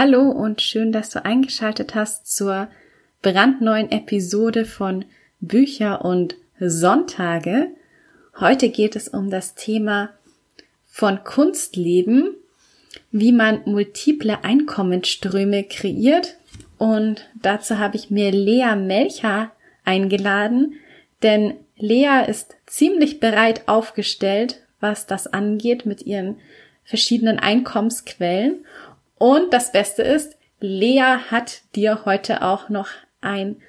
Hallo und schön, dass du eingeschaltet hast zur brandneuen Episode von Bücher und Sonntage. Heute geht es um das Thema von Kunstleben, wie man multiple Einkommensströme kreiert. Und dazu habe ich mir Lea Melcher eingeladen, denn Lea ist ziemlich bereit aufgestellt, was das angeht mit ihren verschiedenen Einkommensquellen. Und das Beste ist, Lea hat dir heute auch noch ein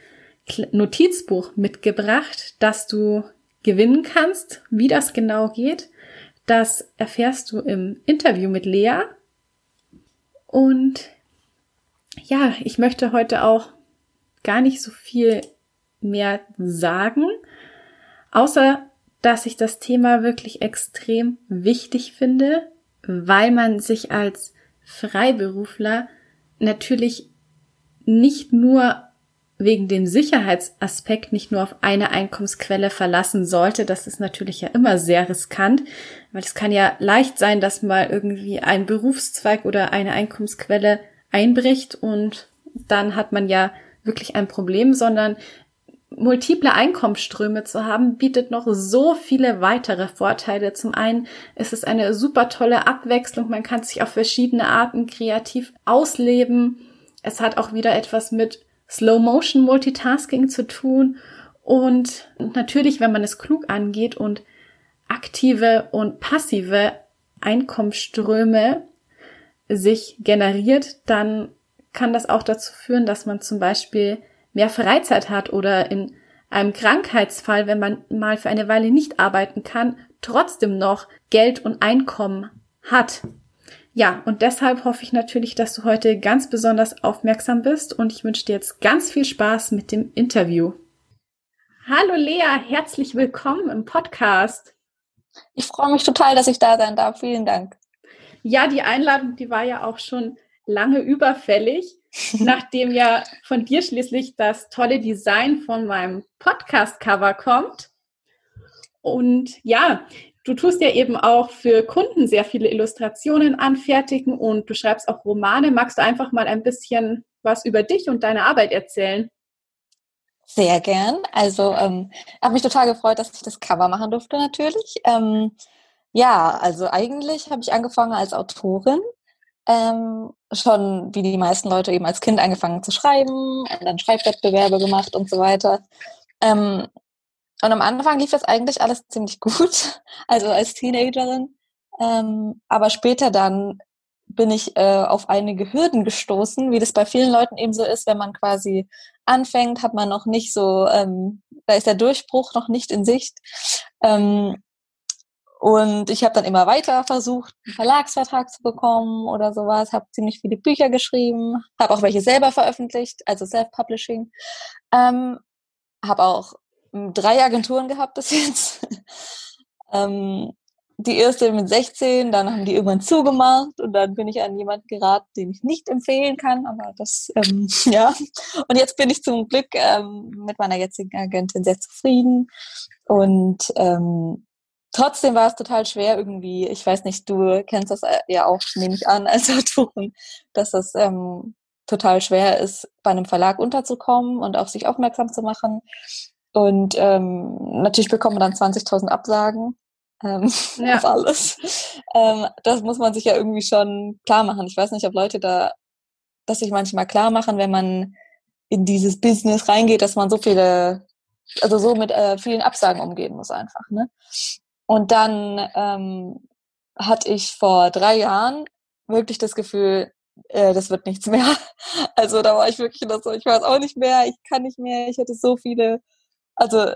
Notizbuch mitgebracht, das du gewinnen kannst. Wie das genau geht, das erfährst du im Interview mit Lea. Und ja, ich möchte heute auch gar nicht so viel mehr sagen, außer dass ich das Thema wirklich extrem wichtig finde, weil man sich als Freiberufler natürlich nicht nur wegen dem Sicherheitsaspekt nicht nur auf eine Einkommensquelle verlassen sollte. Das ist natürlich ja immer sehr riskant, weil es kann ja leicht sein, dass mal irgendwie ein Berufszweig oder eine Einkommensquelle einbricht und dann hat man ja wirklich ein Problem, sondern multiple Einkommensströme zu haben, bietet noch so viele weitere Vorteile. Zum einen ist es eine super tolle Abwechslung. Man kann sich auf verschiedene Arten kreativ ausleben. Es hat auch wieder etwas mit Slow Motion Multitasking zu tun. Und natürlich, wenn man es klug angeht und aktive und passive Einkommensströme sich generiert, dann kann das auch dazu führen, dass man zum Beispiel mehr Freizeit hat oder in einem Krankheitsfall, wenn man mal für eine Weile nicht arbeiten kann, trotzdem noch Geld und Einkommen hat. Ja, und deshalb hoffe ich natürlich, dass du heute ganz besonders aufmerksam bist und ich wünsche dir jetzt ganz viel Spaß mit dem Interview. Hallo Lea, herzlich willkommen im Podcast. Ich freue mich total, dass ich da sein darf. Vielen Dank. Ja, die Einladung, die war ja auch schon lange überfällig. nachdem ja von dir schließlich das tolle Design von meinem Podcast-Cover kommt. Und ja, du tust ja eben auch für Kunden sehr viele Illustrationen anfertigen und du schreibst auch Romane. Magst du einfach mal ein bisschen was über dich und deine Arbeit erzählen? Sehr gern. Also ähm, habe mich total gefreut, dass ich das Cover machen durfte natürlich. Ähm, ja, also eigentlich habe ich angefangen als Autorin ähm, schon wie die meisten Leute eben als Kind angefangen zu schreiben, dann Schreibwettbewerbe gemacht und so weiter. Ähm, und am Anfang lief das eigentlich alles ziemlich gut, also als Teenagerin. Ähm, aber später dann bin ich äh, auf einige Hürden gestoßen, wie das bei vielen Leuten eben so ist, wenn man quasi anfängt, hat man noch nicht so, ähm, da ist der Durchbruch noch nicht in Sicht. Ähm, und ich habe dann immer weiter versucht, einen Verlagsvertrag zu bekommen oder sowas, habe ziemlich viele Bücher geschrieben, habe auch welche selber veröffentlicht, also Self-Publishing. Ähm, habe auch hm, drei Agenturen gehabt bis jetzt. ähm, die erste mit 16, dann haben die irgendwann zugemacht und dann bin ich an jemanden geraten, den ich nicht empfehlen kann, aber das, ähm, ja. Und jetzt bin ich zum Glück ähm, mit meiner jetzigen Agentin sehr zufrieden und ähm, trotzdem war es total schwer irgendwie, ich weiß nicht, du kennst das äh, ja auch, nehme ich an, als Autorin, dass das ähm, total schwer ist, bei einem Verlag unterzukommen und auf sich aufmerksam zu machen. Und ähm, natürlich bekommt man dann 20.000 Absagen ähm, ja. auf alles. Ähm, das muss man sich ja irgendwie schon klar machen. Ich weiß nicht, ob Leute da das sich manchmal klar machen, wenn man in dieses Business reingeht, dass man so viele, also so mit äh, vielen Absagen umgehen muss einfach. Ne? Und dann ähm, hatte ich vor drei Jahren wirklich das Gefühl, äh, das wird nichts mehr. Also da war ich wirklich noch so, ich weiß auch nicht mehr, ich kann nicht mehr, ich hatte so viele, also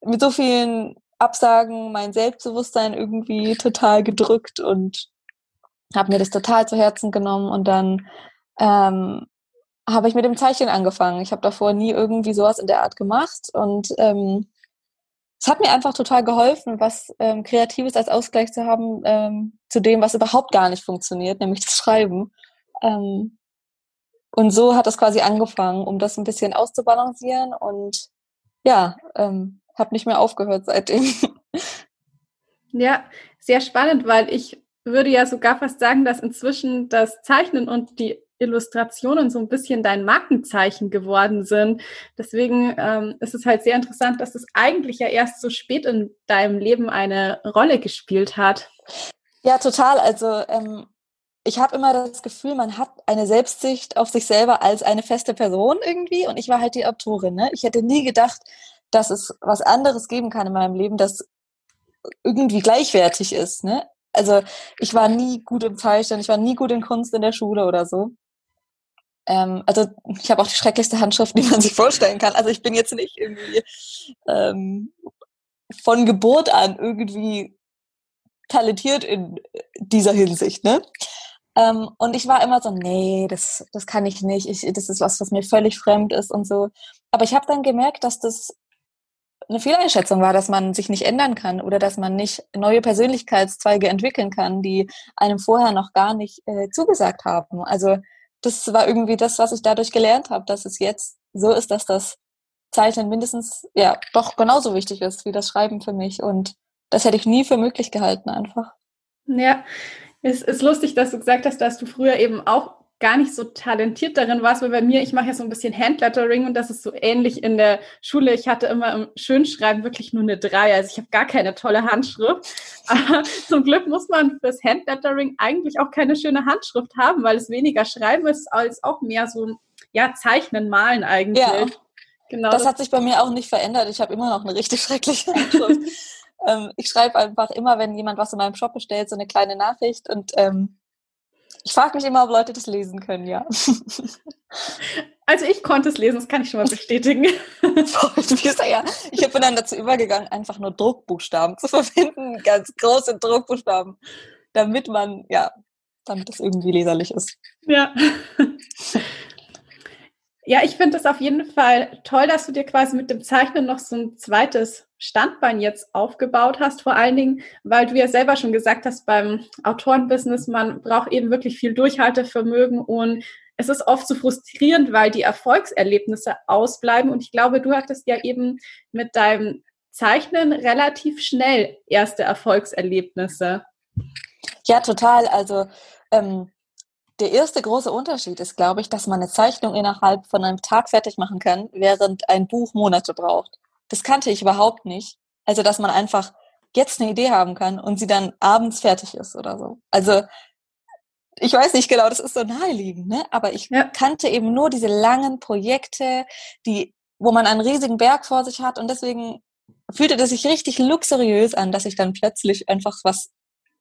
mit so vielen Absagen mein Selbstbewusstsein irgendwie total gedrückt und habe mir das total zu Herzen genommen und dann ähm, habe ich mit dem Zeichnen angefangen. Ich habe davor nie irgendwie sowas in der Art gemacht und ähm, es hat mir einfach total geholfen, was ähm, Kreatives als Ausgleich zu haben ähm, zu dem, was überhaupt gar nicht funktioniert, nämlich das Schreiben. Ähm, und so hat das quasi angefangen, um das ein bisschen auszubalancieren und ja, ähm, habe nicht mehr aufgehört seitdem. Ja, sehr spannend, weil ich würde ja sogar fast sagen, dass inzwischen das Zeichnen und die Illustrationen so ein bisschen dein Markenzeichen geworden sind. Deswegen ähm, ist es halt sehr interessant, dass es eigentlich ja erst so spät in deinem Leben eine Rolle gespielt hat. Ja, total. Also ähm, ich habe immer das Gefühl, man hat eine Selbstsicht auf sich selber als eine feste Person irgendwie und ich war halt die Autorin. Ne? Ich hätte nie gedacht, dass es was anderes geben kann in meinem Leben, das irgendwie gleichwertig ist. Ne? Also ich war nie gut im Zeichnen, ich war nie gut in Kunst in der Schule oder so. Ähm, also ich habe auch die schrecklichste Handschrift, die man sich vorstellen kann. Also ich bin jetzt nicht irgendwie ähm, von Geburt an irgendwie talentiert in dieser Hinsicht, ne? Ähm, und ich war immer so, nee, das, das kann ich nicht. Ich, das ist was, was mir völlig fremd ist und so. Aber ich habe dann gemerkt, dass das eine Fehleinschätzung war, dass man sich nicht ändern kann oder dass man nicht neue Persönlichkeitszweige entwickeln kann, die einem vorher noch gar nicht äh, zugesagt haben. Also das war irgendwie das, was ich dadurch gelernt habe, dass es jetzt so ist, dass das Zeichnen mindestens, ja, doch genauso wichtig ist wie das Schreiben für mich. Und das hätte ich nie für möglich gehalten, einfach. Ja, es ist lustig, dass du gesagt hast, dass du früher eben auch gar nicht so talentiert darin warst, weil bei mir, ich mache ja so ein bisschen Handlettering und das ist so ähnlich in der Schule. Ich hatte immer im Schönschreiben wirklich nur eine drei, also ich habe gar keine tolle Handschrift. Aber zum Glück muss man fürs Handlettering eigentlich auch keine schöne Handschrift haben, weil es weniger Schreiben ist als auch mehr so, ja, Zeichnen, Malen eigentlich. Ja. Genau. Das, das hat sich bei mir auch nicht verändert. Ich habe immer noch eine richtig schreckliche Handschrift. ähm, ich schreibe einfach immer, wenn jemand was in meinem Shop bestellt, so eine kleine Nachricht und ähm, ich frage mich immer, ob Leute das lesen können, ja. Also ich konnte es lesen, das kann ich schon mal bestätigen. ich bin dann dazu übergegangen, einfach nur Druckbuchstaben zu verwenden, ganz große Druckbuchstaben, damit man, ja, damit es irgendwie leserlich ist. Ja. Ja, ich finde es auf jeden Fall toll, dass du dir quasi mit dem Zeichnen noch so ein zweites Standbein jetzt aufgebaut hast. Vor allen Dingen, weil du ja selber schon gesagt hast, beim Autorenbusiness, man braucht eben wirklich viel Durchhaltevermögen und es ist oft so frustrierend, weil die Erfolgserlebnisse ausbleiben. Und ich glaube, du hattest ja eben mit deinem Zeichnen relativ schnell erste Erfolgserlebnisse. Ja, total. Also ähm, der erste große Unterschied ist, glaube ich, dass man eine Zeichnung innerhalb von einem Tag fertig machen kann, während ein Buch Monate braucht. Das kannte ich überhaupt nicht. Also, dass man einfach jetzt eine Idee haben kann und sie dann abends fertig ist oder so. Also, ich weiß nicht genau, das ist so naheliegend, ne? Aber ich ja. kannte eben nur diese langen Projekte, die, wo man einen riesigen Berg vor sich hat und deswegen fühlte das sich richtig luxuriös an, dass ich dann plötzlich einfach was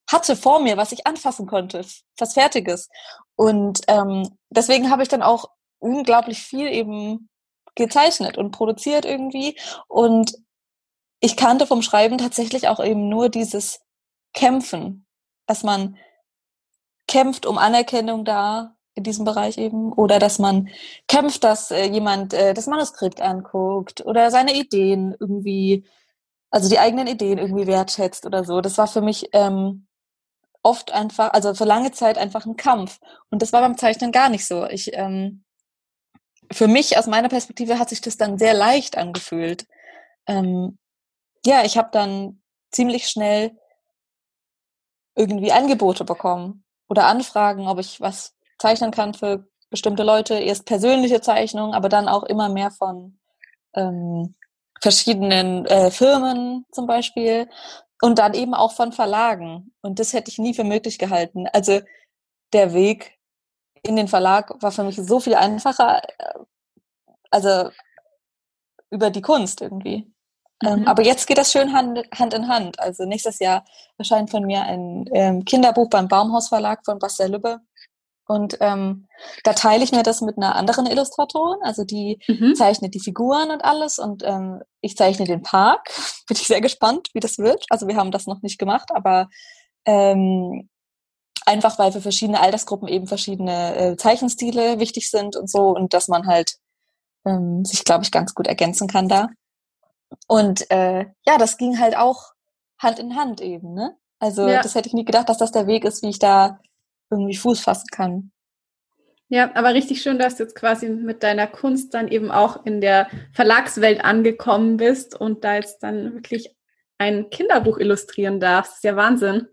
hatte vor mir, was ich anfassen konnte, was Fertiges. Und ähm, deswegen habe ich dann auch unglaublich viel eben gezeichnet und produziert irgendwie. Und ich kannte vom Schreiben tatsächlich auch eben nur dieses Kämpfen, dass man kämpft um Anerkennung da in diesem Bereich eben oder dass man kämpft, dass äh, jemand äh, das Manuskript anguckt oder seine Ideen irgendwie, also die eigenen Ideen irgendwie wertschätzt oder so. Das war für mich ähm, oft einfach, also für lange Zeit einfach ein Kampf. Und das war beim Zeichnen gar nicht so. Ich, ähm, für mich aus meiner Perspektive hat sich das dann sehr leicht angefühlt. Ähm, ja, ich habe dann ziemlich schnell irgendwie Angebote bekommen oder Anfragen, ob ich was zeichnen kann für bestimmte Leute. Erst persönliche Zeichnungen, aber dann auch immer mehr von ähm, verschiedenen äh, Firmen zum Beispiel. Und dann eben auch von Verlagen. Und das hätte ich nie für möglich gehalten. Also der Weg in den Verlag war für mich so viel einfacher, äh, also über die Kunst irgendwie. Ähm, mhm. aber jetzt geht das schön Hand, Hand, in Hand. Also nächstes Jahr erscheint von mir ein ähm, Kinderbuch beim Baumhaus Verlag von Bastel Lübbe. Und ähm, da teile ich mir das mit einer anderen Illustratorin. Also die mhm. zeichnet die Figuren und alles. Und ähm, ich zeichne den Park. Bin ich sehr gespannt, wie das wird. Also wir haben das noch nicht gemacht, aber ähm, einfach weil für verschiedene Altersgruppen eben verschiedene äh, Zeichenstile wichtig sind und so und dass man halt ähm, sich, glaube ich, ganz gut ergänzen kann da. Und äh, ja, das ging halt auch Hand in Hand eben, ne? Also ja. das hätte ich nie gedacht, dass das der Weg ist, wie ich da irgendwie Fuß fassen kann. Ja, aber richtig schön, dass du jetzt quasi mit deiner Kunst dann eben auch in der Verlagswelt angekommen bist und da jetzt dann wirklich ein Kinderbuch illustrieren darfst. Das ist ja Wahnsinn.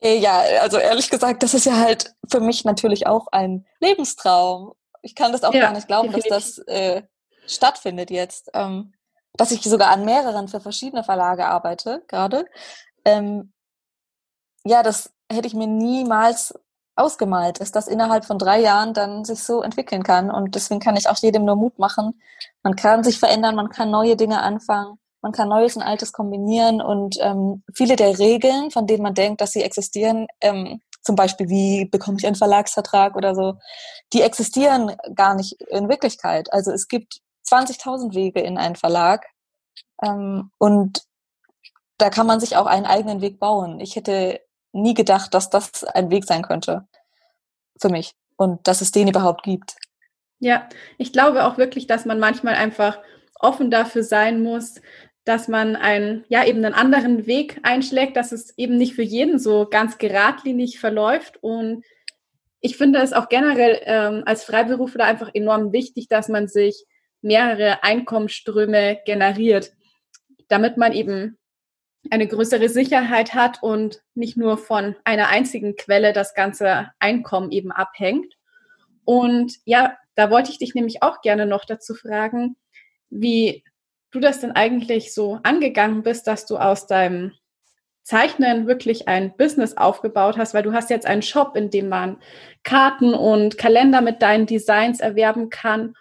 Äh, ja, also ehrlich gesagt, das ist ja halt für mich natürlich auch ein Lebenstraum. Ich kann das auch ja, gar nicht glauben, definitiv. dass das äh, stattfindet jetzt. Ähm, dass ich sogar an mehreren für verschiedene Verlage arbeite gerade. Ähm, ja, das hätte ich mir niemals ausgemalt, dass das innerhalb von drei Jahren dann sich so entwickeln kann. Und deswegen kann ich auch jedem nur Mut machen. Man kann sich verändern, man kann neue Dinge anfangen, man kann Neues und Altes kombinieren und ähm, viele der Regeln, von denen man denkt, dass sie existieren, ähm, zum Beispiel wie bekomme ich einen Verlagsvertrag oder so, die existieren gar nicht in Wirklichkeit. Also es gibt 20.000 Wege in einen Verlag ähm, und da kann man sich auch einen eigenen Weg bauen. Ich hätte nie gedacht, dass das ein Weg sein könnte für mich und dass es den überhaupt gibt. Ja, ich glaube auch wirklich, dass man manchmal einfach offen dafür sein muss, dass man einen, ja, eben einen anderen Weg einschlägt, dass es eben nicht für jeden so ganz geradlinig verläuft. Und ich finde es auch generell ähm, als Freiberufler einfach enorm wichtig, dass man sich mehrere Einkommensströme generiert, damit man eben eine größere Sicherheit hat und nicht nur von einer einzigen Quelle das ganze Einkommen eben abhängt. Und ja, da wollte ich dich nämlich auch gerne noch dazu fragen, wie du das denn eigentlich so angegangen bist, dass du aus deinem Zeichnen wirklich ein Business aufgebaut hast, weil du hast jetzt einen Shop, in dem man Karten und Kalender mit deinen Designs erwerben kann.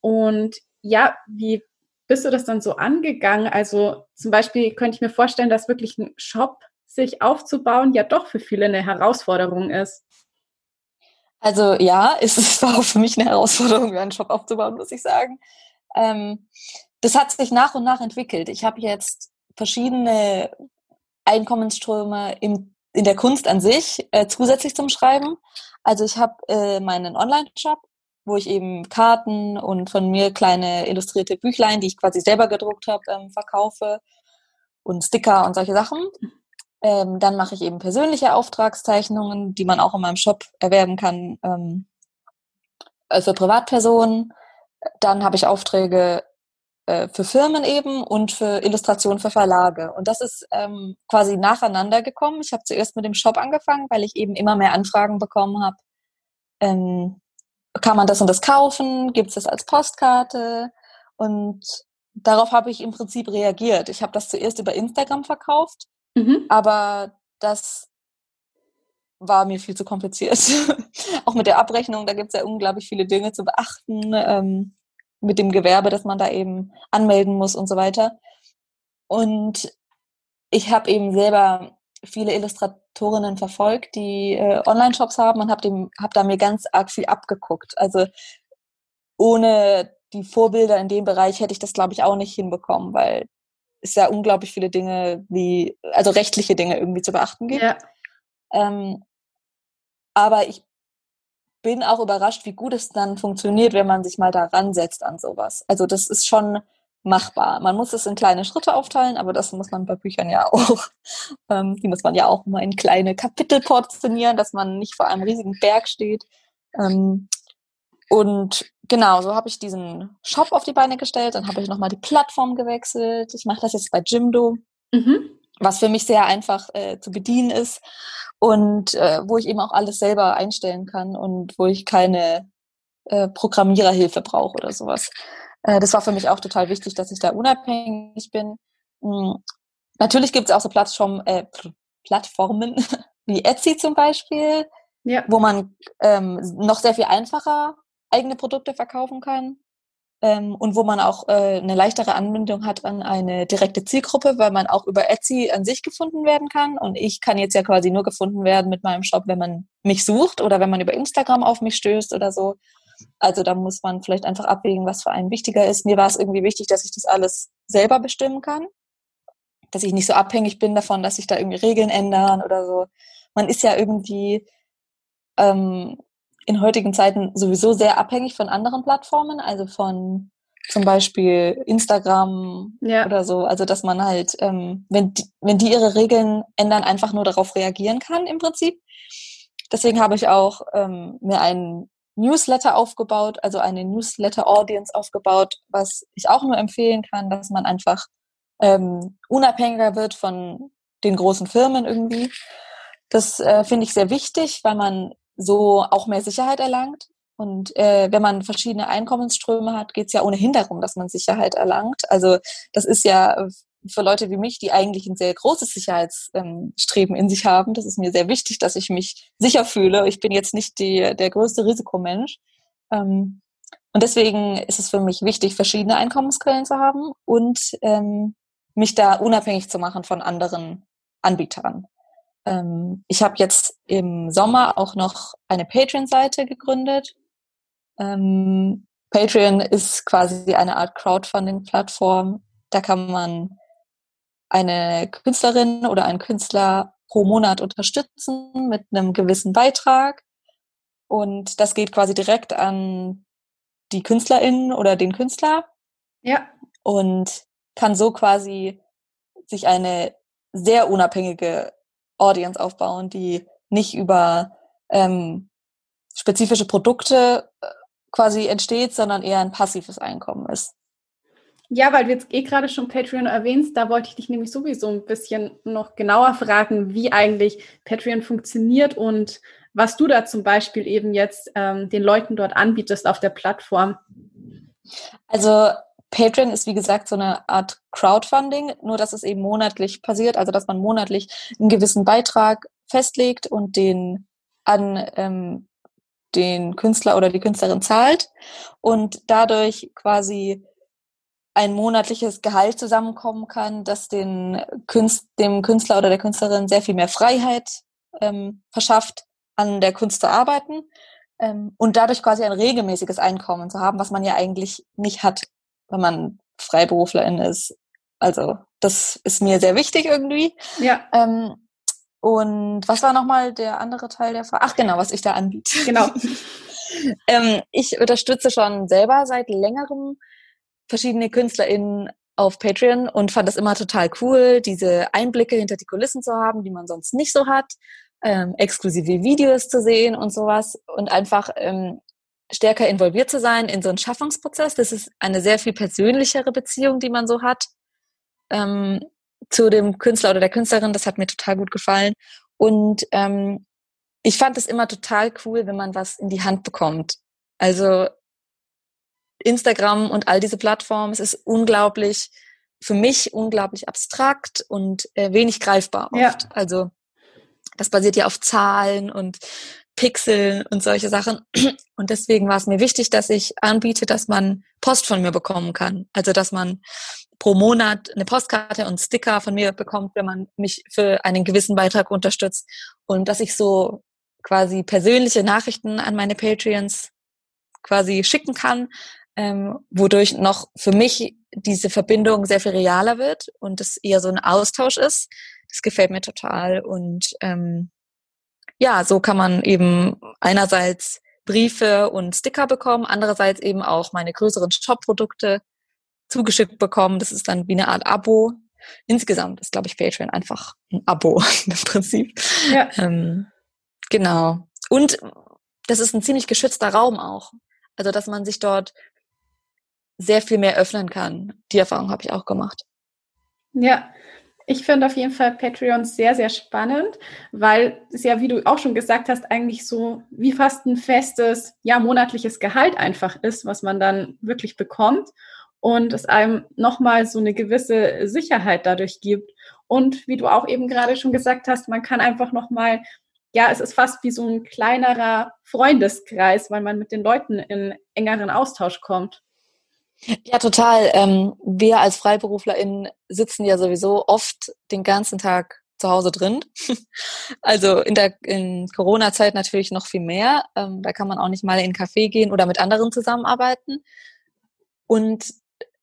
Und ja, wie bist du das dann so angegangen? Also zum Beispiel könnte ich mir vorstellen, dass wirklich ein Shop sich aufzubauen ja doch für viele eine Herausforderung ist. Also ja, es war auch für mich eine Herausforderung, einen Shop aufzubauen, muss ich sagen. Ähm, das hat sich nach und nach entwickelt. Ich habe jetzt verschiedene Einkommensströme im, in der Kunst an sich äh, zusätzlich zum Schreiben. Also ich habe äh, meinen Online-Shop, wo ich eben Karten und von mir kleine illustrierte Büchlein, die ich quasi selber gedruckt habe, ähm, verkaufe und Sticker und solche Sachen. Ähm, dann mache ich eben persönliche Auftragszeichnungen, die man auch in meinem Shop erwerben kann ähm, äh, für Privatpersonen. Dann habe ich Aufträge äh, für Firmen eben und für Illustrationen für Verlage. Und das ist ähm, quasi nacheinander gekommen. Ich habe zuerst mit dem Shop angefangen, weil ich eben immer mehr Anfragen bekommen habe. Kann man das und das kaufen? Gibt es das als Postkarte? Und darauf habe ich im Prinzip reagiert. Ich habe das zuerst über Instagram verkauft, mhm. aber das war mir viel zu kompliziert. Auch mit der Abrechnung, da gibt es ja unglaublich viele Dinge zu beachten, ähm, mit dem Gewerbe, das man da eben anmelden muss und so weiter. Und ich habe eben selber viele Illustratorinnen verfolgt, die äh, Online-Shops haben und habe hab da mir ganz arg viel abgeguckt. Also ohne die Vorbilder in dem Bereich hätte ich das, glaube ich, auch nicht hinbekommen, weil es ja unglaublich viele Dinge wie, also rechtliche Dinge irgendwie zu beachten gibt. Ja. Ähm, aber ich bin auch überrascht, wie gut es dann funktioniert, wenn man sich mal da ransetzt an sowas. Also das ist schon machbar. Man muss es in kleine Schritte aufteilen, aber das muss man bei Büchern ja auch. Ähm, die muss man ja auch mal in kleine Kapitel portionieren, dass man nicht vor einem riesigen Berg steht. Ähm, und genau, so habe ich diesen Shop auf die Beine gestellt. Dann habe ich nochmal die Plattform gewechselt. Ich mache das jetzt bei Jimdo, mhm. was für mich sehr einfach äh, zu bedienen ist und äh, wo ich eben auch alles selber einstellen kann und wo ich keine äh, Programmiererhilfe brauche oder sowas. Äh, das war für mich auch total wichtig, dass ich da unabhängig bin. Mhm. Natürlich gibt es auch so Plattform, äh, Plattformen wie Etsy zum Beispiel, ja. wo man ähm, noch sehr viel einfacher eigene Produkte verkaufen kann ähm, und wo man auch äh, eine leichtere Anbindung hat an eine direkte Zielgruppe, weil man auch über Etsy an sich gefunden werden kann. Und ich kann jetzt ja quasi nur gefunden werden mit meinem Shop, wenn man mich sucht oder wenn man über Instagram auf mich stößt oder so. Also da muss man vielleicht einfach abwägen, was für einen wichtiger ist. Mir war es irgendwie wichtig, dass ich das alles selber bestimmen kann. Dass ich nicht so abhängig bin davon, dass sich da irgendwie Regeln ändern oder so. man ist ja irgendwie ähm, in heutigen Zeiten sowieso sehr abhängig von anderen Plattformen, also von zum Beispiel Instagram ja. oder so. Also dass man halt, ähm, wenn, die, wenn die ihre Regeln ändern, einfach nur darauf reagieren kann im Prinzip. Deswegen habe ich auch ähm, mir einen Newsletter aufgebaut, also eine Newsletter-Audience aufgebaut, was ich auch nur empfehlen kann, dass man einfach ähm, unabhängiger wird von den großen Firmen irgendwie. Das äh, finde ich sehr wichtig, weil man so auch mehr Sicherheit erlangt. Und äh, wenn man verschiedene Einkommensströme hat, geht es ja ohnehin darum, dass man Sicherheit erlangt. Also das ist ja für Leute wie mich, die eigentlich ein sehr großes Sicherheitsstreben in sich haben, das ist mir sehr wichtig, dass ich mich sicher fühle. Ich bin jetzt nicht die, der größte Risikomensch. Ähm, und deswegen ist es für mich wichtig, verschiedene Einkommensquellen zu haben und ähm, mich da unabhängig zu machen von anderen Anbietern. Ähm, ich habe jetzt im Sommer auch noch eine Patreon-Seite gegründet. Patreon ist quasi eine Art Crowdfunding-Plattform. Da kann man eine Künstlerin oder einen Künstler pro Monat unterstützen mit einem gewissen Beitrag. Und das geht quasi direkt an die KünstlerInnen oder den Künstler. Ja. Und kann so quasi sich eine sehr unabhängige Audience aufbauen, die nicht über ähm, spezifische Produkte äh, quasi entsteht, sondern eher ein passives Einkommen ist. Ja, weil du jetzt eh gerade schon Patreon erwähnst, da wollte ich dich nämlich sowieso ein bisschen noch genauer fragen, wie eigentlich Patreon funktioniert und was du da zum Beispiel eben jetzt ähm, den Leuten dort anbietest auf der Plattform. Also Patreon ist wie gesagt so eine Art Crowdfunding, nur dass es eben monatlich passiert, also dass man monatlich einen gewissen Beitrag festlegt und den an ähm, den Künstler oder die Künstlerin zahlt und dadurch quasi ein monatliches Gehalt zusammenkommen kann, das den Künst, dem Künstler oder der Künstlerin sehr viel mehr Freiheit ähm, verschafft, an der Kunst zu arbeiten ähm, und dadurch quasi ein regelmäßiges Einkommen zu haben, was man ja eigentlich nicht hat, wenn man Freiberuflerin ist. Also das ist mir sehr wichtig irgendwie. Ja. Ähm, und was war nochmal der andere Teil der Frage? Ach genau, was ich da anbiete. Genau. ähm, ich unterstütze schon selber seit längerem verschiedene KünstlerInnen auf Patreon und fand das immer total cool, diese Einblicke hinter die Kulissen zu haben, die man sonst nicht so hat, ähm, exklusive Videos zu sehen und sowas und einfach ähm, stärker involviert zu sein in so einen Schaffungsprozess. Das ist eine sehr viel persönlichere Beziehung, die man so hat ähm, zu dem Künstler oder der Künstlerin. Das hat mir total gut gefallen. Und ähm, ich fand es immer total cool, wenn man was in die Hand bekommt. Also Instagram und all diese Plattformen, es ist unglaublich, für mich unglaublich abstrakt und äh, wenig greifbar oft. Ja. Also das basiert ja auf Zahlen und Pixeln und solche Sachen. Und deswegen war es mir wichtig, dass ich anbiete, dass man Post von mir bekommen kann. Also dass man pro Monat eine Postkarte und Sticker von mir bekommt, wenn man mich für einen gewissen Beitrag unterstützt. Und dass ich so quasi persönliche Nachrichten an meine Patreons quasi schicken kann, ähm, wodurch noch für mich diese Verbindung sehr viel realer wird und es eher so ein Austausch ist. Das gefällt mir total. Und ähm, ja, so kann man eben einerseits Briefe und Sticker bekommen, andererseits eben auch meine größeren Shop-Produkte zugeschickt bekommen. Das ist dann wie eine Art Abo. Insgesamt ist, glaube ich, Patreon einfach ein Abo im Prinzip. Ja. Ähm, genau. Und das ist ein ziemlich geschützter Raum auch. Also, dass man sich dort sehr viel mehr öffnen kann. Die Erfahrung habe ich auch gemacht. Ja, ich finde auf jeden Fall Patreon sehr, sehr spannend, weil es ja, wie du auch schon gesagt hast, eigentlich so wie fast ein festes, ja, monatliches Gehalt einfach ist, was man dann wirklich bekommt und es einem nochmal so eine gewisse Sicherheit dadurch gibt. Und wie du auch eben gerade schon gesagt hast, man kann einfach nochmal, ja, es ist fast wie so ein kleinerer Freundeskreis, weil man mit den Leuten in engeren Austausch kommt. Ja, total. Ähm, wir als FreiberuflerInnen sitzen ja sowieso oft den ganzen Tag zu Hause drin. also in der in Corona-Zeit natürlich noch viel mehr. Ähm, da kann man auch nicht mal in einen Café gehen oder mit anderen zusammenarbeiten. Und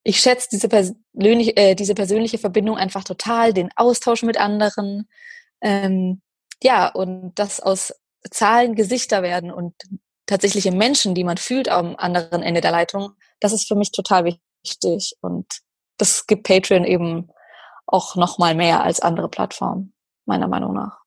ich schätze diese, persönliche, äh, diese persönliche Verbindung einfach total, den Austausch mit anderen. Ähm, ja, und das aus Zahlen Gesichter werden und tatsächliche Menschen, die man fühlt am anderen Ende der Leitung, das ist für mich total wichtig. Und das gibt Patreon eben auch noch mal mehr als andere Plattformen, meiner Meinung nach.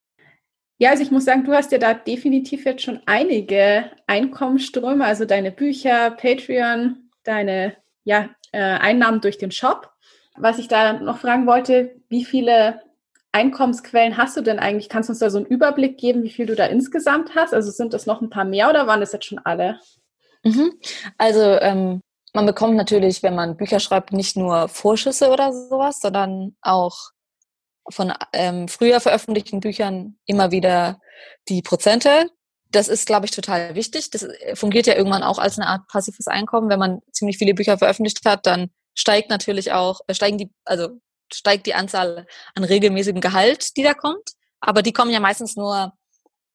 Ja, also ich muss sagen, du hast ja da definitiv jetzt schon einige Einkommensströme, also deine Bücher, Patreon, deine ja, äh, Einnahmen durch den Shop. Was ich da noch fragen wollte, wie viele Einkommensquellen hast du denn eigentlich? Kannst du uns da so einen Überblick geben, wie viel du da insgesamt hast? Also sind das noch ein paar mehr oder waren das jetzt schon alle? Mhm. Also ähm, man bekommt natürlich, wenn man Bücher schreibt, nicht nur Vorschüsse oder sowas, sondern auch von ähm, früher veröffentlichten Büchern immer wieder die Prozente. Das ist, glaube ich, total wichtig. Das äh, fungiert ja irgendwann auch als eine Art passives Einkommen. Wenn man ziemlich viele Bücher veröffentlicht hat, dann steigt natürlich auch, äh, steigen die, also steigt die Anzahl an regelmäßigem Gehalt, die da kommt. Aber die kommen ja meistens nur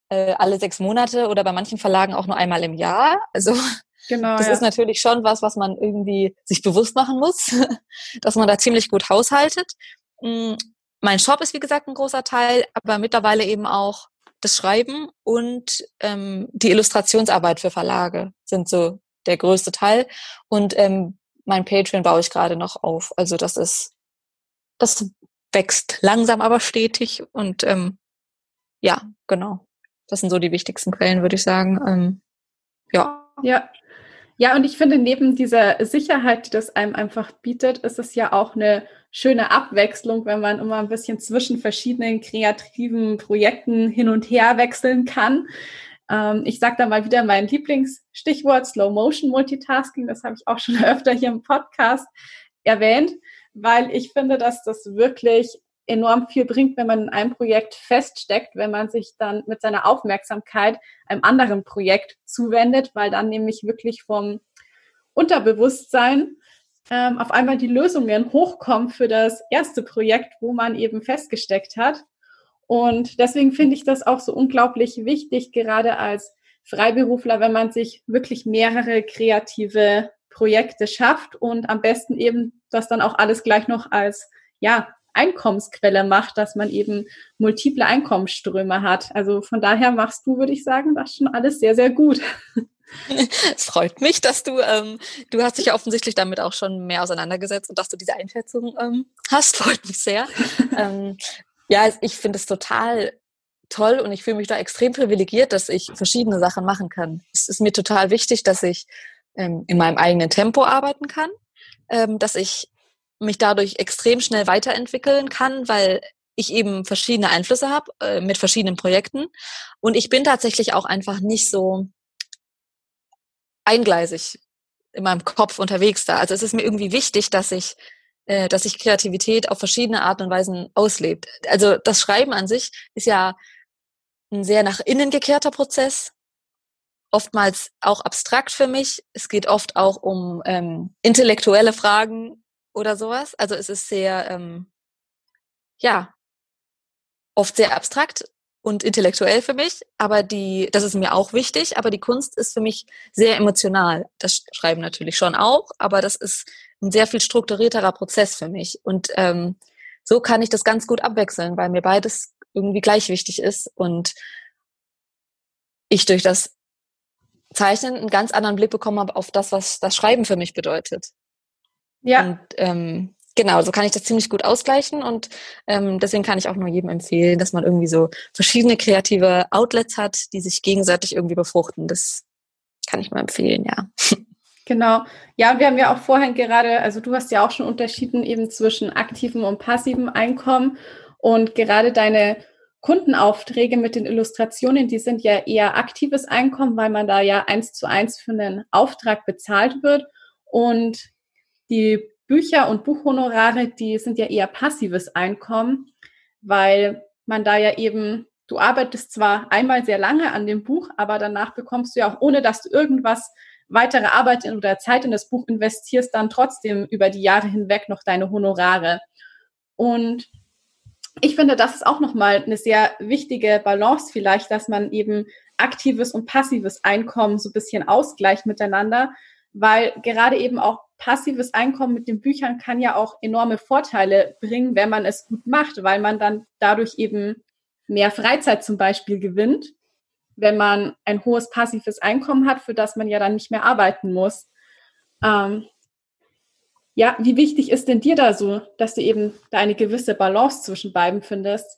äh, alle sechs Monate oder bei manchen Verlagen auch nur einmal im Jahr. Also genau, das ja. ist natürlich schon was, was man irgendwie sich bewusst machen muss, dass man da ziemlich gut haushaltet. Mm, mein Shop ist wie gesagt ein großer Teil, aber mittlerweile eben auch das Schreiben und ähm, die Illustrationsarbeit für Verlage sind so der größte Teil. Und ähm, mein Patreon baue ich gerade noch auf. Also das ist das wächst langsam, aber stetig. Und ähm, ja, genau. Das sind so die wichtigsten Quellen, würde ich sagen. Ähm, ja. Ja. Ja, und ich finde, neben dieser Sicherheit, die das einem einfach bietet, ist es ja auch eine schöne Abwechslung, wenn man immer ein bisschen zwischen verschiedenen kreativen Projekten hin und her wechseln kann. Ähm, ich sage da mal wieder mein Lieblingsstichwort Slow Motion Multitasking. Das habe ich auch schon öfter hier im Podcast erwähnt weil ich finde, dass das wirklich enorm viel bringt, wenn man in einem Projekt feststeckt, wenn man sich dann mit seiner Aufmerksamkeit einem anderen Projekt zuwendet, weil dann nämlich wirklich vom Unterbewusstsein ähm, auf einmal die Lösungen hochkommen für das erste Projekt, wo man eben festgesteckt hat. Und deswegen finde ich das auch so unglaublich wichtig, gerade als Freiberufler, wenn man sich wirklich mehrere kreative Projekte schafft und am besten eben das dann auch alles gleich noch als ja, Einkommensquelle macht, dass man eben multiple Einkommensströme hat. Also von daher machst du, würde ich sagen, das schon alles sehr, sehr gut. Es freut mich, dass du, ähm, du hast dich ja offensichtlich damit auch schon mehr auseinandergesetzt und dass du diese Einschätzung ähm, hast, freut mich sehr. ähm, ja, ich finde es total toll und ich fühle mich da extrem privilegiert, dass ich verschiedene Sachen machen kann. Es ist mir total wichtig, dass ich ähm, in meinem eigenen Tempo arbeiten kann, ähm, dass ich mich dadurch extrem schnell weiterentwickeln kann, weil ich eben verschiedene Einflüsse habe äh, mit verschiedenen Projekten. Und ich bin tatsächlich auch einfach nicht so eingleisig in meinem Kopf unterwegs da. Also es ist mir irgendwie wichtig, dass ich, äh, dass sich Kreativität auf verschiedene Arten und Weisen auslebt. Also das Schreiben an sich ist ja ein sehr nach innen gekehrter Prozess oftmals auch abstrakt für mich. Es geht oft auch um ähm, intellektuelle Fragen oder sowas. Also es ist sehr, ähm, ja, oft sehr abstrakt und intellektuell für mich, aber die, das ist mir auch wichtig, aber die Kunst ist für mich sehr emotional. Das Schreiben natürlich schon auch, aber das ist ein sehr viel strukturierterer Prozess für mich. Und ähm, so kann ich das ganz gut abwechseln, weil mir beides irgendwie gleich wichtig ist und ich durch das Zeichnen einen ganz anderen Blick bekommen habe auf das, was das Schreiben für mich bedeutet. Ja. Und ähm, genau, so kann ich das ziemlich gut ausgleichen und ähm, deswegen kann ich auch nur jedem empfehlen, dass man irgendwie so verschiedene kreative Outlets hat, die sich gegenseitig irgendwie befruchten. Das kann ich nur empfehlen, ja. Genau. Ja, wir haben ja auch vorhin gerade, also du hast ja auch schon unterschieden eben zwischen aktivem und passivem Einkommen und gerade deine Kundenaufträge mit den Illustrationen, die sind ja eher aktives Einkommen, weil man da ja eins zu eins für einen Auftrag bezahlt wird. Und die Bücher und Buchhonorare, die sind ja eher passives Einkommen, weil man da ja eben, du arbeitest zwar einmal sehr lange an dem Buch, aber danach bekommst du ja auch, ohne dass du irgendwas weitere Arbeit oder Zeit in das Buch investierst, dann trotzdem über die Jahre hinweg noch deine Honorare. Und ich finde, das ist auch nochmal eine sehr wichtige Balance vielleicht, dass man eben aktives und passives Einkommen so ein bisschen ausgleicht miteinander, weil gerade eben auch passives Einkommen mit den Büchern kann ja auch enorme Vorteile bringen, wenn man es gut macht, weil man dann dadurch eben mehr Freizeit zum Beispiel gewinnt, wenn man ein hohes passives Einkommen hat, für das man ja dann nicht mehr arbeiten muss. Ähm, ja, wie wichtig ist denn dir da so, dass du eben da eine gewisse Balance zwischen beiden findest?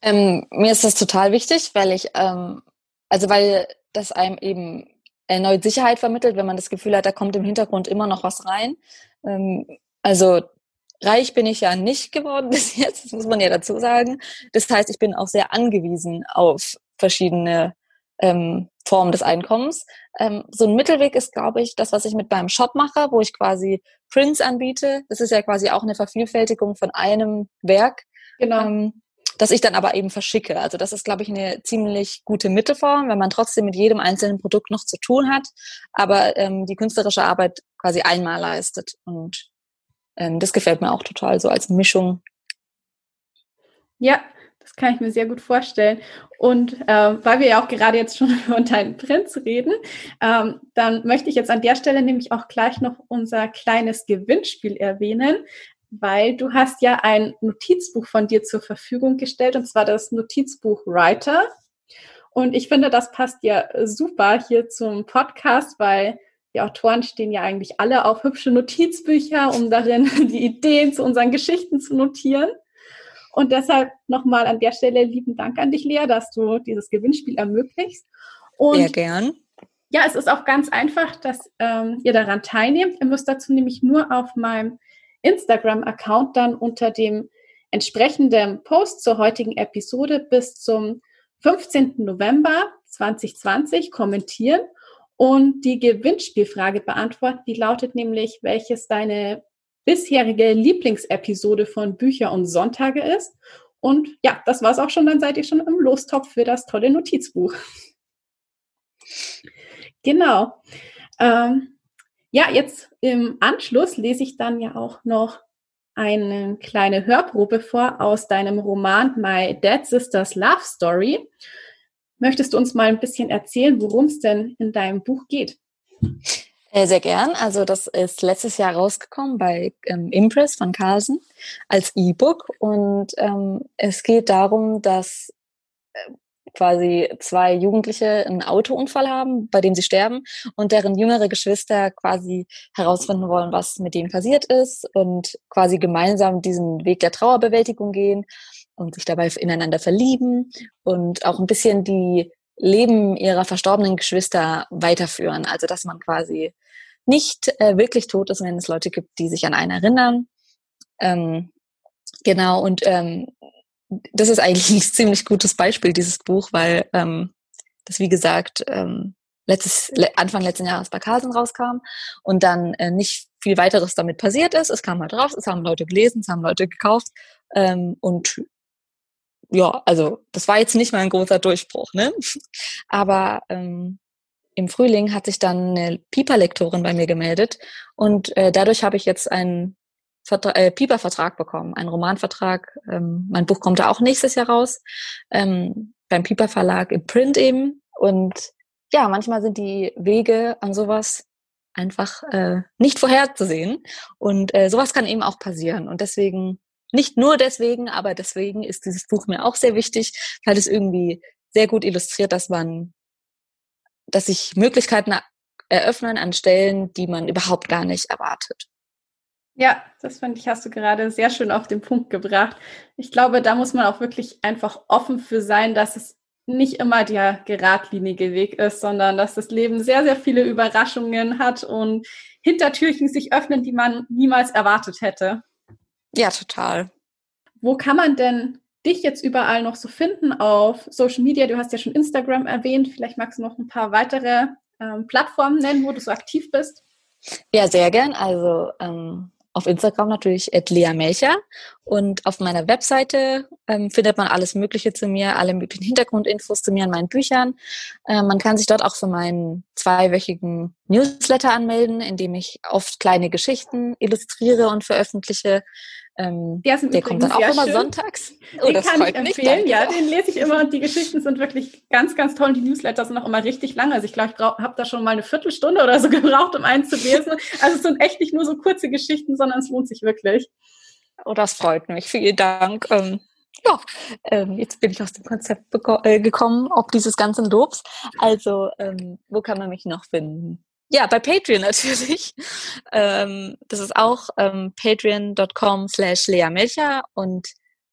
Ähm, mir ist das total wichtig, weil ich, ähm, also weil das einem eben erneut Sicherheit vermittelt, wenn man das Gefühl hat, da kommt im Hintergrund immer noch was rein. Ähm, also reich bin ich ja nicht geworden bis jetzt, das muss man ja dazu sagen. Das heißt, ich bin auch sehr angewiesen auf verschiedene ähm, Formen des Einkommens. Ähm, so ein Mittelweg ist, glaube ich, das, was ich mit meinem Shop mache, wo ich quasi Prints anbiete. Das ist ja quasi auch eine Vervielfältigung von einem Werk. Genau. Ähm, das ich dann aber eben verschicke. Also das ist, glaube ich, eine ziemlich gute Mittelform, wenn man trotzdem mit jedem einzelnen Produkt noch zu tun hat, aber ähm, die künstlerische Arbeit quasi einmal leistet. Und ähm, das gefällt mir auch total so als Mischung. Ja, das kann ich mir sehr gut vorstellen. Und äh, weil wir ja auch gerade jetzt schon über deinen Prinz reden, ähm, dann möchte ich jetzt an der Stelle nämlich auch gleich noch unser kleines Gewinnspiel erwähnen weil du hast ja ein Notizbuch von dir zur Verfügung gestellt, und zwar das Notizbuch Writer. Und ich finde, das passt ja super hier zum Podcast, weil die Autoren stehen ja eigentlich alle auf hübsche Notizbücher, um darin die Ideen zu unseren Geschichten zu notieren. Und deshalb nochmal an der Stelle lieben Dank an dich, Lea, dass du dieses Gewinnspiel ermöglichst. Und Sehr gern. Ja, es ist auch ganz einfach, dass ähm, ihr daran teilnehmt. Ihr müsst dazu nämlich nur auf meinem Instagram-Account dann unter dem entsprechenden Post zur heutigen Episode bis zum 15. November 2020 kommentieren und die Gewinnspielfrage beantworten. Die lautet nämlich, welches deine bisherige Lieblingsepisode von Bücher und Sonntage ist. Und ja, das war es auch schon, dann seid ihr schon im Lostopf für das tolle Notizbuch. Genau. Ähm, ja, jetzt im Anschluss lese ich dann ja auch noch eine kleine Hörprobe vor aus deinem Roman My Dead Sister's Love Story. Möchtest du uns mal ein bisschen erzählen, worum es denn in deinem Buch geht? Äh, sehr gern. Also das ist letztes Jahr rausgekommen bei ähm, Impress von Carlsen als E-Book und ähm, es geht darum, dass äh, quasi zwei Jugendliche einen Autounfall haben, bei dem sie sterben und deren jüngere Geschwister quasi herausfinden wollen, was mit denen passiert ist und quasi gemeinsam diesen Weg der Trauerbewältigung gehen und sich dabei ineinander verlieben und auch ein bisschen die Leben ihrer verstorbenen Geschwister weiterführen. Also dass man quasi nicht äh, wirklich tot ist, wenn es Leute gibt, die sich an einen erinnern. Ähm, genau, und ähm, das ist eigentlich ein ziemlich gutes Beispiel, dieses Buch, weil ähm, das, wie gesagt, ähm, letztes, Anfang letzten Jahres bei Carlsen rauskam und dann äh, nicht viel weiteres damit passiert ist. Es kam halt raus, es haben Leute gelesen, es haben Leute gekauft ähm, und ja, also das war jetzt nicht mal ein großer Durchbruch, ne? Aber ähm, im Frühling hat sich dann eine Piper-Lektorin bei mir gemeldet und äh, dadurch habe ich jetzt einen Vertra äh, Piper-Vertrag bekommen, einen Romanvertrag. Ähm, mein Buch kommt da auch nächstes Jahr raus, ähm, beim Piper Verlag im Print eben. Und ja, manchmal sind die Wege an sowas einfach äh, nicht vorherzusehen. Und äh, sowas kann eben auch passieren. Und deswegen, nicht nur deswegen, aber deswegen ist dieses Buch mir auch sehr wichtig, weil es irgendwie sehr gut illustriert, dass man, dass sich Möglichkeiten eröffnen an Stellen, die man überhaupt gar nicht erwartet. Ja, das finde ich, hast du gerade sehr schön auf den Punkt gebracht. Ich glaube, da muss man auch wirklich einfach offen für sein, dass es nicht immer der geradlinige Weg ist, sondern dass das Leben sehr, sehr viele Überraschungen hat und Hintertürchen sich öffnen, die man niemals erwartet hätte. Ja, total. Wo kann man denn dich jetzt überall noch so finden auf Social Media? Du hast ja schon Instagram erwähnt. Vielleicht magst du noch ein paar weitere ähm, Plattformen nennen, wo du so aktiv bist. Ja, sehr gern. Also ähm, auf Instagram natürlich Lea Melcher und auf meiner Webseite ähm, findet man alles Mögliche zu mir, alle möglichen Hintergrundinfos zu mir an meinen Büchern. Äh, man kann sich dort auch für meinen zweiwöchigen Newsletter anmelden, in dem ich oft kleine Geschichten illustriere und veröffentliche. Ähm, der, der kommt dann auch immer schön. sonntags. Oh, den das kann ich empfehlen. Mich, ja, den lese ich immer und die Geschichten sind wirklich ganz, ganz toll. Und die Newsletter sind auch immer richtig lang. Also ich glaube, ich habe da schon mal eine Viertelstunde oder so gebraucht, um einen zu lesen. Also es sind echt nicht nur so kurze Geschichten, sondern es lohnt sich wirklich. Oh, das freut mich. Vielen Dank. Ähm, ja, ähm, jetzt bin ich aus dem Konzept äh, gekommen, ob dieses ganzen Lobs. Also, ähm, wo kann man mich noch finden? Ja, bei Patreon natürlich. Ähm, das ist auch ähm, patreon.com slash Lea Melcher und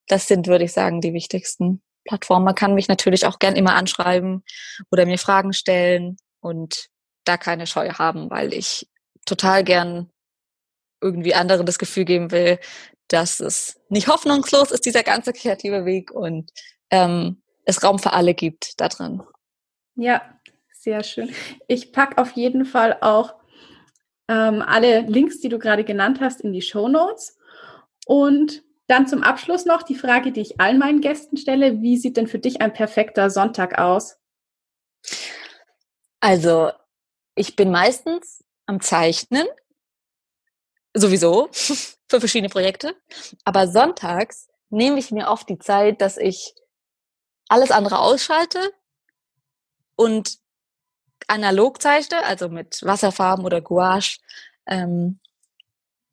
das sind, würde ich sagen, die wichtigsten Plattformen. Man kann mich natürlich auch gern immer anschreiben oder mir Fragen stellen und da keine Scheu haben, weil ich total gern irgendwie anderen das Gefühl geben will, dass es nicht hoffnungslos ist, dieser ganze kreative Weg und ähm, es Raum für alle gibt da drin. Ja, sehr schön. Ich packe auf jeden Fall auch ähm, alle Links, die du gerade genannt hast, in die Show Notes. Und dann zum Abschluss noch die Frage, die ich allen meinen Gästen stelle. Wie sieht denn für dich ein perfekter Sonntag aus? Also, ich bin meistens am Zeichnen. Sowieso. für verschiedene Projekte. Aber sonntags nehme ich mir oft die Zeit, dass ich alles andere ausschalte und analog zeichne, also mit Wasserfarben oder Gouache ähm,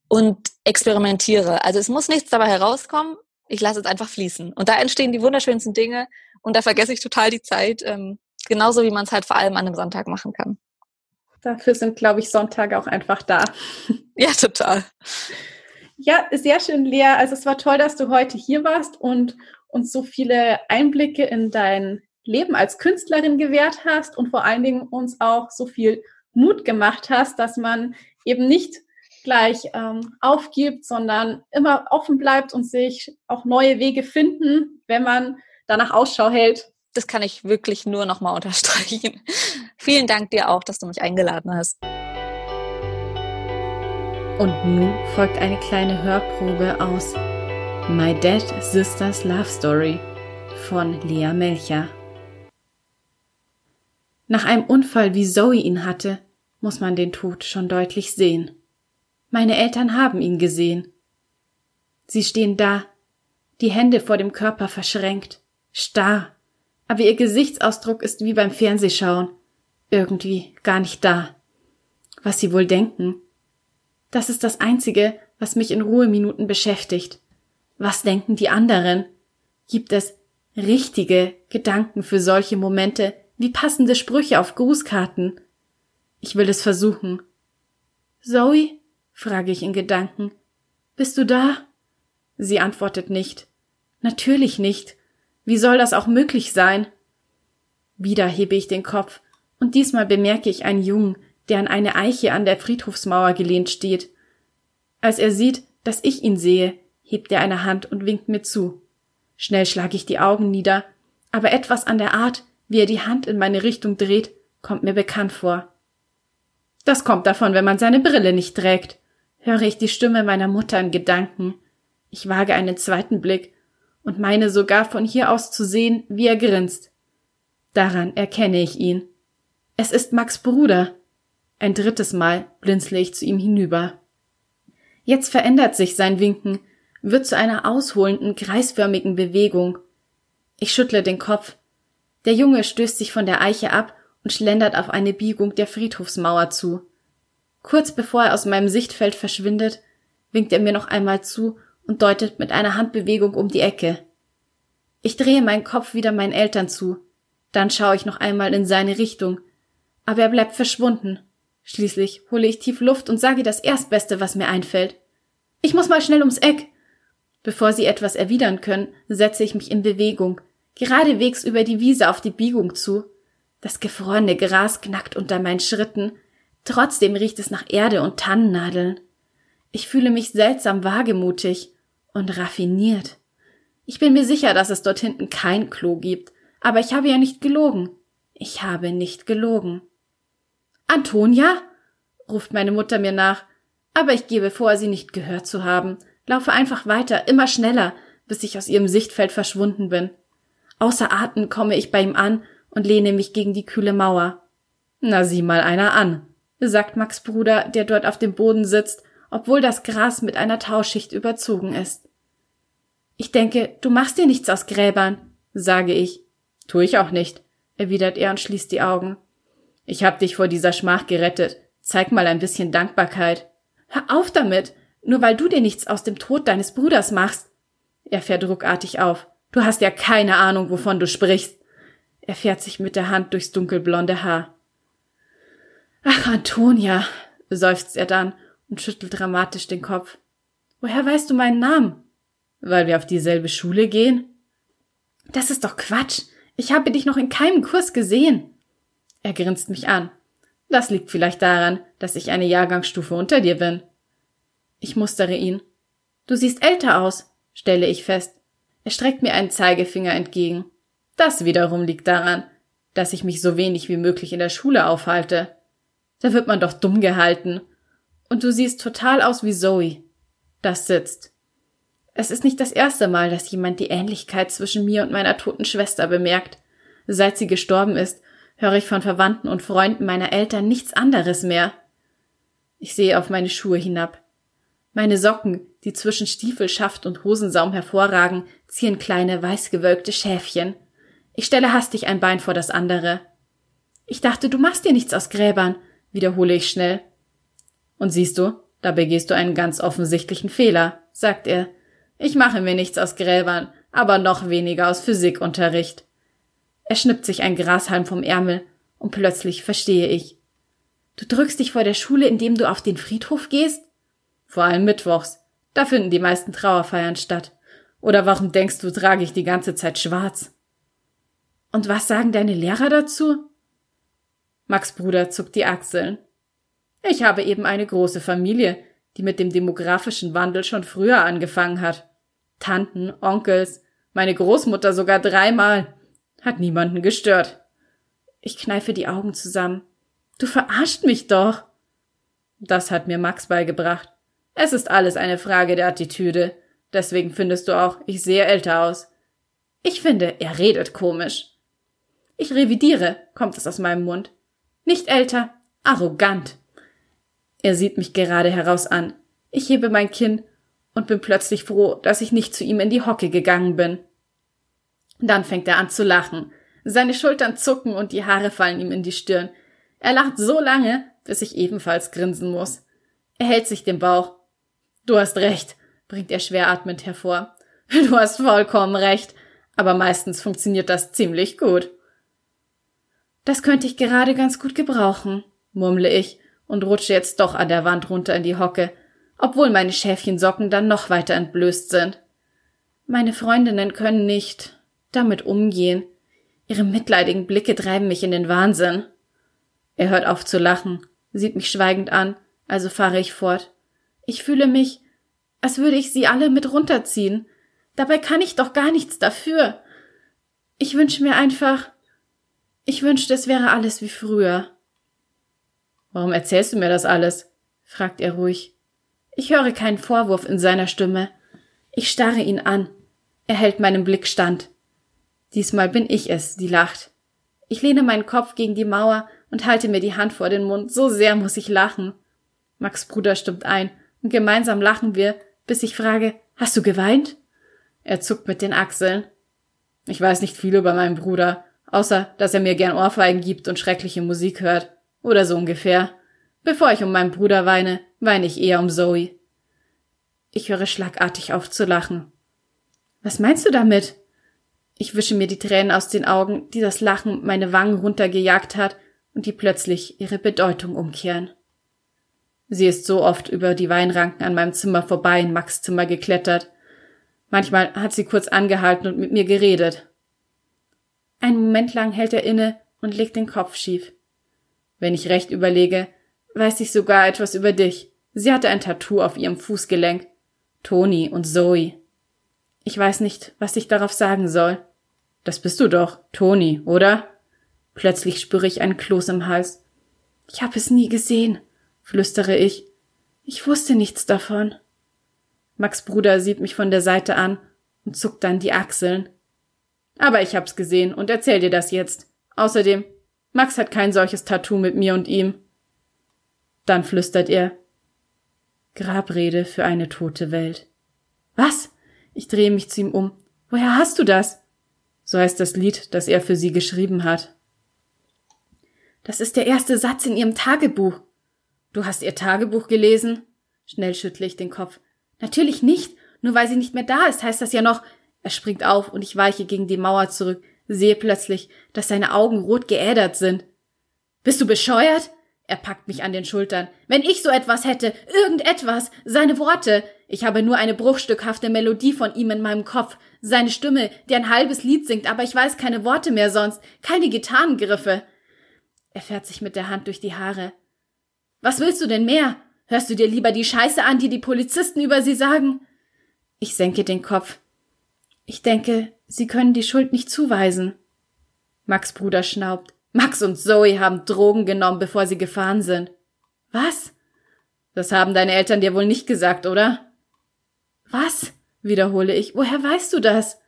und experimentiere. Also es muss nichts dabei herauskommen, ich lasse es einfach fließen. Und da entstehen die wunderschönsten Dinge und da vergesse ich total die Zeit, ähm, genauso wie man es halt vor allem an einem Sonntag machen kann. Dafür sind, glaube ich, Sonntage auch einfach da. Ja, total. Ja, sehr schön, Lea. Also es war toll, dass du heute hier warst und uns so viele Einblicke in dein Leben als Künstlerin gewährt hast und vor allen Dingen uns auch so viel Mut gemacht hast, dass man eben nicht gleich ähm, aufgibt, sondern immer offen bleibt und sich auch neue Wege finden, wenn man danach Ausschau hält. Das kann ich wirklich nur nochmal unterstreichen. Vielen Dank dir auch, dass du mich eingeladen hast. Und nun folgt eine kleine Hörprobe aus My Dead Sister's Love Story von Lea Melcher. Nach einem Unfall, wie Zoe ihn hatte, muss man den Tod schon deutlich sehen. Meine Eltern haben ihn gesehen. Sie stehen da, die Hände vor dem Körper verschränkt, starr, aber ihr Gesichtsausdruck ist wie beim Fernsehschauen, irgendwie gar nicht da. Was sie wohl denken, das ist das Einzige, was mich in Ruheminuten beschäftigt. Was denken die anderen? Gibt es richtige Gedanken für solche Momente wie passende Sprüche auf Grußkarten? Ich will es versuchen. Zoe? frage ich in Gedanken. Bist du da? Sie antwortet nicht. Natürlich nicht. Wie soll das auch möglich sein? Wieder hebe ich den Kopf, und diesmal bemerke ich einen Jungen, der an eine Eiche an der Friedhofsmauer gelehnt steht. Als er sieht, dass ich ihn sehe, hebt er eine Hand und winkt mir zu. Schnell schlage ich die Augen nieder, aber etwas an der Art, wie er die Hand in meine Richtung dreht, kommt mir bekannt vor. Das kommt davon, wenn man seine Brille nicht trägt, höre ich die Stimme meiner Mutter in Gedanken. Ich wage einen zweiten Blick und meine sogar von hier aus zu sehen, wie er grinst. Daran erkenne ich ihn. Es ist Max Bruder. Ein drittes Mal blinzle ich zu ihm hinüber. Jetzt verändert sich sein Winken, wird zu einer ausholenden, kreisförmigen Bewegung. Ich schüttle den Kopf. Der Junge stößt sich von der Eiche ab und schlendert auf eine Biegung der Friedhofsmauer zu. Kurz bevor er aus meinem Sichtfeld verschwindet, winkt er mir noch einmal zu und deutet mit einer Handbewegung um die Ecke. Ich drehe meinen Kopf wieder meinen Eltern zu. Dann schaue ich noch einmal in seine Richtung. Aber er bleibt verschwunden. Schließlich hole ich tief Luft und sage das Erstbeste, was mir einfällt. Ich muss mal schnell ums Eck. Bevor sie etwas erwidern können, setze ich mich in Bewegung, geradewegs über die Wiese auf die Biegung zu. Das gefrorene Gras knackt unter meinen Schritten, trotzdem riecht es nach Erde und Tannennadeln. Ich fühle mich seltsam wagemutig und raffiniert. Ich bin mir sicher, dass es dort hinten kein Klo gibt, aber ich habe ja nicht gelogen. Ich habe nicht gelogen. Antonia? ruft meine Mutter mir nach, aber ich gebe vor, sie nicht gehört zu haben, laufe einfach weiter, immer schneller, bis ich aus ihrem Sichtfeld verschwunden bin. Außer Atem komme ich bei ihm an und lehne mich gegen die kühle Mauer. Na sieh mal einer an, sagt Max Bruder, der dort auf dem Boden sitzt, obwohl das Gras mit einer Tauschicht überzogen ist. Ich denke, du machst dir nichts aus Gräbern, sage ich. Tu ich auch nicht, erwidert er und schließt die Augen. Ich hab dich vor dieser Schmach gerettet. Zeig mal ein bisschen Dankbarkeit. Hör auf damit, nur weil du dir nichts aus dem Tod deines Bruders machst. Er fährt ruckartig auf. Du hast ja keine Ahnung, wovon du sprichst. Er fährt sich mit der Hand durchs dunkelblonde Haar. Ach, Antonia, seufzt er dann und schüttelt dramatisch den Kopf. Woher weißt du meinen Namen? Weil wir auf dieselbe Schule gehen? Das ist doch Quatsch. Ich habe dich noch in keinem Kurs gesehen. Er grinst mich an. Das liegt vielleicht daran, dass ich eine Jahrgangsstufe unter dir bin. Ich mustere ihn. Du siehst älter aus, stelle ich fest. Er streckt mir einen Zeigefinger entgegen. Das wiederum liegt daran, dass ich mich so wenig wie möglich in der Schule aufhalte. Da wird man doch dumm gehalten. Und du siehst total aus wie Zoe. Das sitzt. Es ist nicht das erste Mal, dass jemand die Ähnlichkeit zwischen mir und meiner toten Schwester bemerkt. Seit sie gestorben ist, höre ich von Verwandten und Freunden meiner Eltern nichts anderes mehr. Ich sehe auf meine Schuhe hinab. Meine Socken, die zwischen Stiefelschaft und Hosensaum hervorragen, ziehen kleine weißgewölkte Schäfchen. Ich stelle hastig ein Bein vor das andere. Ich dachte, du machst dir nichts aus Gräbern, wiederhole ich schnell. Und siehst du, da begehst du einen ganz offensichtlichen Fehler, sagt er. Ich mache mir nichts aus Gräbern, aber noch weniger aus Physikunterricht. Er schnippt sich ein Grashalm vom Ärmel, und plötzlich verstehe ich. Du drückst dich vor der Schule, indem du auf den Friedhof gehst? Vor allem mittwochs. Da finden die meisten Trauerfeiern statt. Oder warum denkst du, trage ich die ganze Zeit schwarz? Und was sagen deine Lehrer dazu? Max Bruder zuckt die Achseln. Ich habe eben eine große Familie, die mit dem demografischen Wandel schon früher angefangen hat. Tanten, Onkels, meine Großmutter sogar dreimal. Hat niemanden gestört. Ich kneife die Augen zusammen. Du verarscht mich doch. Das hat mir Max beigebracht. Es ist alles eine Frage der Attitüde. Deswegen findest du auch, ich sehe älter aus. Ich finde, er redet komisch. Ich revidiere, kommt es aus meinem Mund. Nicht älter, arrogant. Er sieht mich gerade heraus an. Ich hebe mein Kinn und bin plötzlich froh, dass ich nicht zu ihm in die Hocke gegangen bin. Dann fängt er an zu lachen. Seine Schultern zucken und die Haare fallen ihm in die Stirn. Er lacht so lange, bis ich ebenfalls grinsen muss. Er hält sich den Bauch. Du hast recht, bringt er schweratmend hervor. Du hast vollkommen recht, aber meistens funktioniert das ziemlich gut. Das könnte ich gerade ganz gut gebrauchen, murmle ich und rutsche jetzt doch an der Wand runter in die Hocke, obwohl meine Schäfchensocken dann noch weiter entblößt sind. Meine Freundinnen können nicht damit umgehen. Ihre mitleidigen Blicke treiben mich in den Wahnsinn. Er hört auf zu lachen, sieht mich schweigend an, also fahre ich fort. Ich fühle mich, als würde ich sie alle mit runterziehen. Dabei kann ich doch gar nichts dafür. Ich wünsche mir einfach, ich wünschte, es wäre alles wie früher. Warum erzählst du mir das alles? fragt er ruhig. Ich höre keinen Vorwurf in seiner Stimme. Ich starre ihn an. Er hält meinem Blick stand. Diesmal bin ich es, die lacht. Ich lehne meinen Kopf gegen die Mauer und halte mir die Hand vor den Mund, so sehr muss ich lachen. Max Bruder stimmt ein, und gemeinsam lachen wir, bis ich frage, hast du geweint? Er zuckt mit den Achseln. Ich weiß nicht viel über meinen Bruder, außer dass er mir gern Ohrfeigen gibt und schreckliche Musik hört. Oder so ungefähr. Bevor ich um meinen Bruder weine, weine ich eher um Zoe. Ich höre schlagartig auf zu lachen. Was meinst du damit? Ich wische mir die Tränen aus den Augen, die das Lachen meine Wangen runtergejagt hat und die plötzlich ihre Bedeutung umkehren. Sie ist so oft über die Weinranken an meinem Zimmer vorbei in Max Zimmer geklettert. Manchmal hat sie kurz angehalten und mit mir geredet. Einen Moment lang hält er inne und legt den Kopf schief. Wenn ich recht überlege, weiß ich sogar etwas über dich. Sie hatte ein Tattoo auf ihrem Fußgelenk. Toni und Zoe. Ich weiß nicht, was ich darauf sagen soll. Das bist du doch, Toni, oder? Plötzlich spüre ich einen Kloß im Hals. Ich habe es nie gesehen flüstere ich. Ich wusste nichts davon. Max Bruder sieht mich von der Seite an und zuckt dann die Achseln. Aber ich hab's gesehen und erzähl dir das jetzt. Außerdem, Max hat kein solches Tattoo mit mir und ihm. Dann flüstert er. Grabrede für eine tote Welt. Was? Ich drehe mich zu ihm um. Woher hast du das? So heißt das Lied, das er für sie geschrieben hat. Das ist der erste Satz in ihrem Tagebuch. Du hast ihr Tagebuch gelesen? Schnell schüttle ich den Kopf. Natürlich nicht. Nur weil sie nicht mehr da ist, heißt das ja noch, Er springt auf und ich weiche gegen die Mauer zurück, sehe plötzlich, dass seine Augen rot geädert sind. Bist du bescheuert? Er packt mich an den Schultern. Wenn ich so etwas hätte, irgendetwas, seine Worte. Ich habe nur eine bruchstückhafte Melodie von ihm in meinem Kopf. Seine Stimme, die ein halbes Lied singt, aber ich weiß keine Worte mehr sonst, keine Gitarrengriffe. Er fährt sich mit der Hand durch die Haare. Was willst du denn mehr? Hörst du dir lieber die Scheiße an, die die Polizisten über sie sagen? Ich senke den Kopf. Ich denke, sie können die Schuld nicht zuweisen. Max Bruder schnaubt. Max und Zoe haben Drogen genommen, bevor sie gefahren sind. Was? Das haben deine Eltern dir wohl nicht gesagt, oder? Was? wiederhole ich. Woher weißt du das?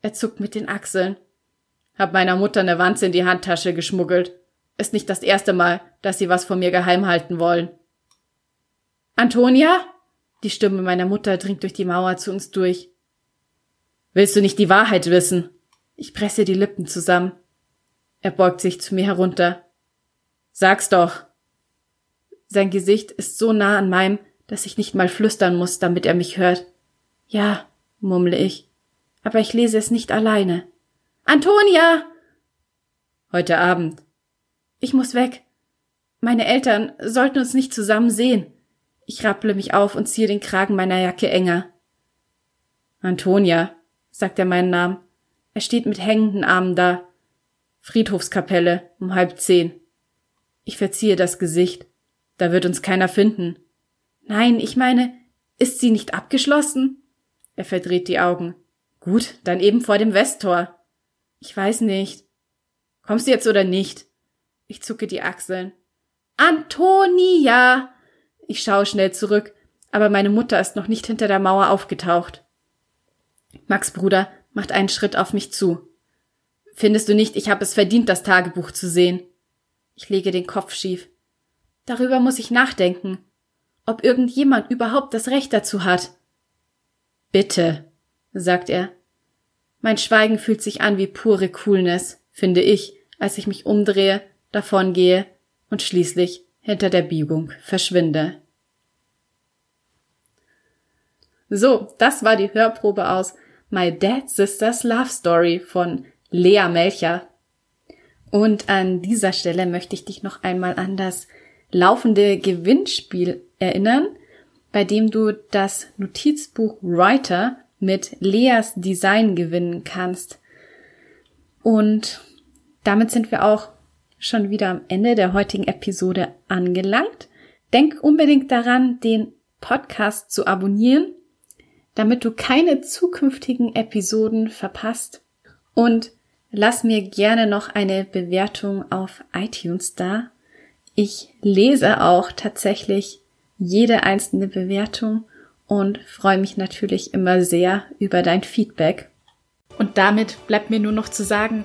Er zuckt mit den Achseln. Hab meiner Mutter eine Wanze in die Handtasche geschmuggelt. Ist nicht das erste Mal, dass sie was von mir geheim halten wollen. Antonia? Die Stimme meiner Mutter dringt durch die Mauer zu uns durch. Willst du nicht die Wahrheit wissen? Ich presse die Lippen zusammen. Er beugt sich zu mir herunter. Sag's doch. Sein Gesicht ist so nah an meinem, dass ich nicht mal flüstern muss, damit er mich hört. Ja, murmle ich, aber ich lese es nicht alleine. Antonia! Heute Abend. Ich muss weg. Meine Eltern sollten uns nicht zusammen sehen. Ich rapple mich auf und ziehe den Kragen meiner Jacke enger. Antonia, sagt er meinen Namen. Er steht mit hängenden Armen da. Friedhofskapelle um halb zehn. Ich verziehe das Gesicht. Da wird uns keiner finden. Nein, ich meine, ist sie nicht abgeschlossen? Er verdreht die Augen. Gut, dann eben vor dem Westtor. Ich weiß nicht. Kommst du jetzt oder nicht? Ich zucke die Achseln. Antonia! Ich schaue schnell zurück, aber meine Mutter ist noch nicht hinter der Mauer aufgetaucht. Max Bruder macht einen Schritt auf mich zu. Findest du nicht, ich habe es verdient, das Tagebuch zu sehen? Ich lege den Kopf schief. Darüber muss ich nachdenken, ob irgendjemand überhaupt das Recht dazu hat. Bitte, sagt er. Mein Schweigen fühlt sich an wie pure Coolness, finde ich, als ich mich umdrehe, davongehe und schließlich hinter der Biegung verschwinde. So, das war die Hörprobe aus My Dad's Sister's Love Story von Lea Melcher. Und an dieser Stelle möchte ich dich noch einmal an das laufende Gewinnspiel erinnern, bei dem du das Notizbuch Writer mit Leas Design gewinnen kannst. Und damit sind wir auch schon wieder am Ende der heutigen Episode angelangt. Denk unbedingt daran, den Podcast zu abonnieren, damit du keine zukünftigen Episoden verpasst. Und lass mir gerne noch eine Bewertung auf iTunes da. Ich lese auch tatsächlich jede einzelne Bewertung und freue mich natürlich immer sehr über dein Feedback. Und damit bleibt mir nur noch zu sagen,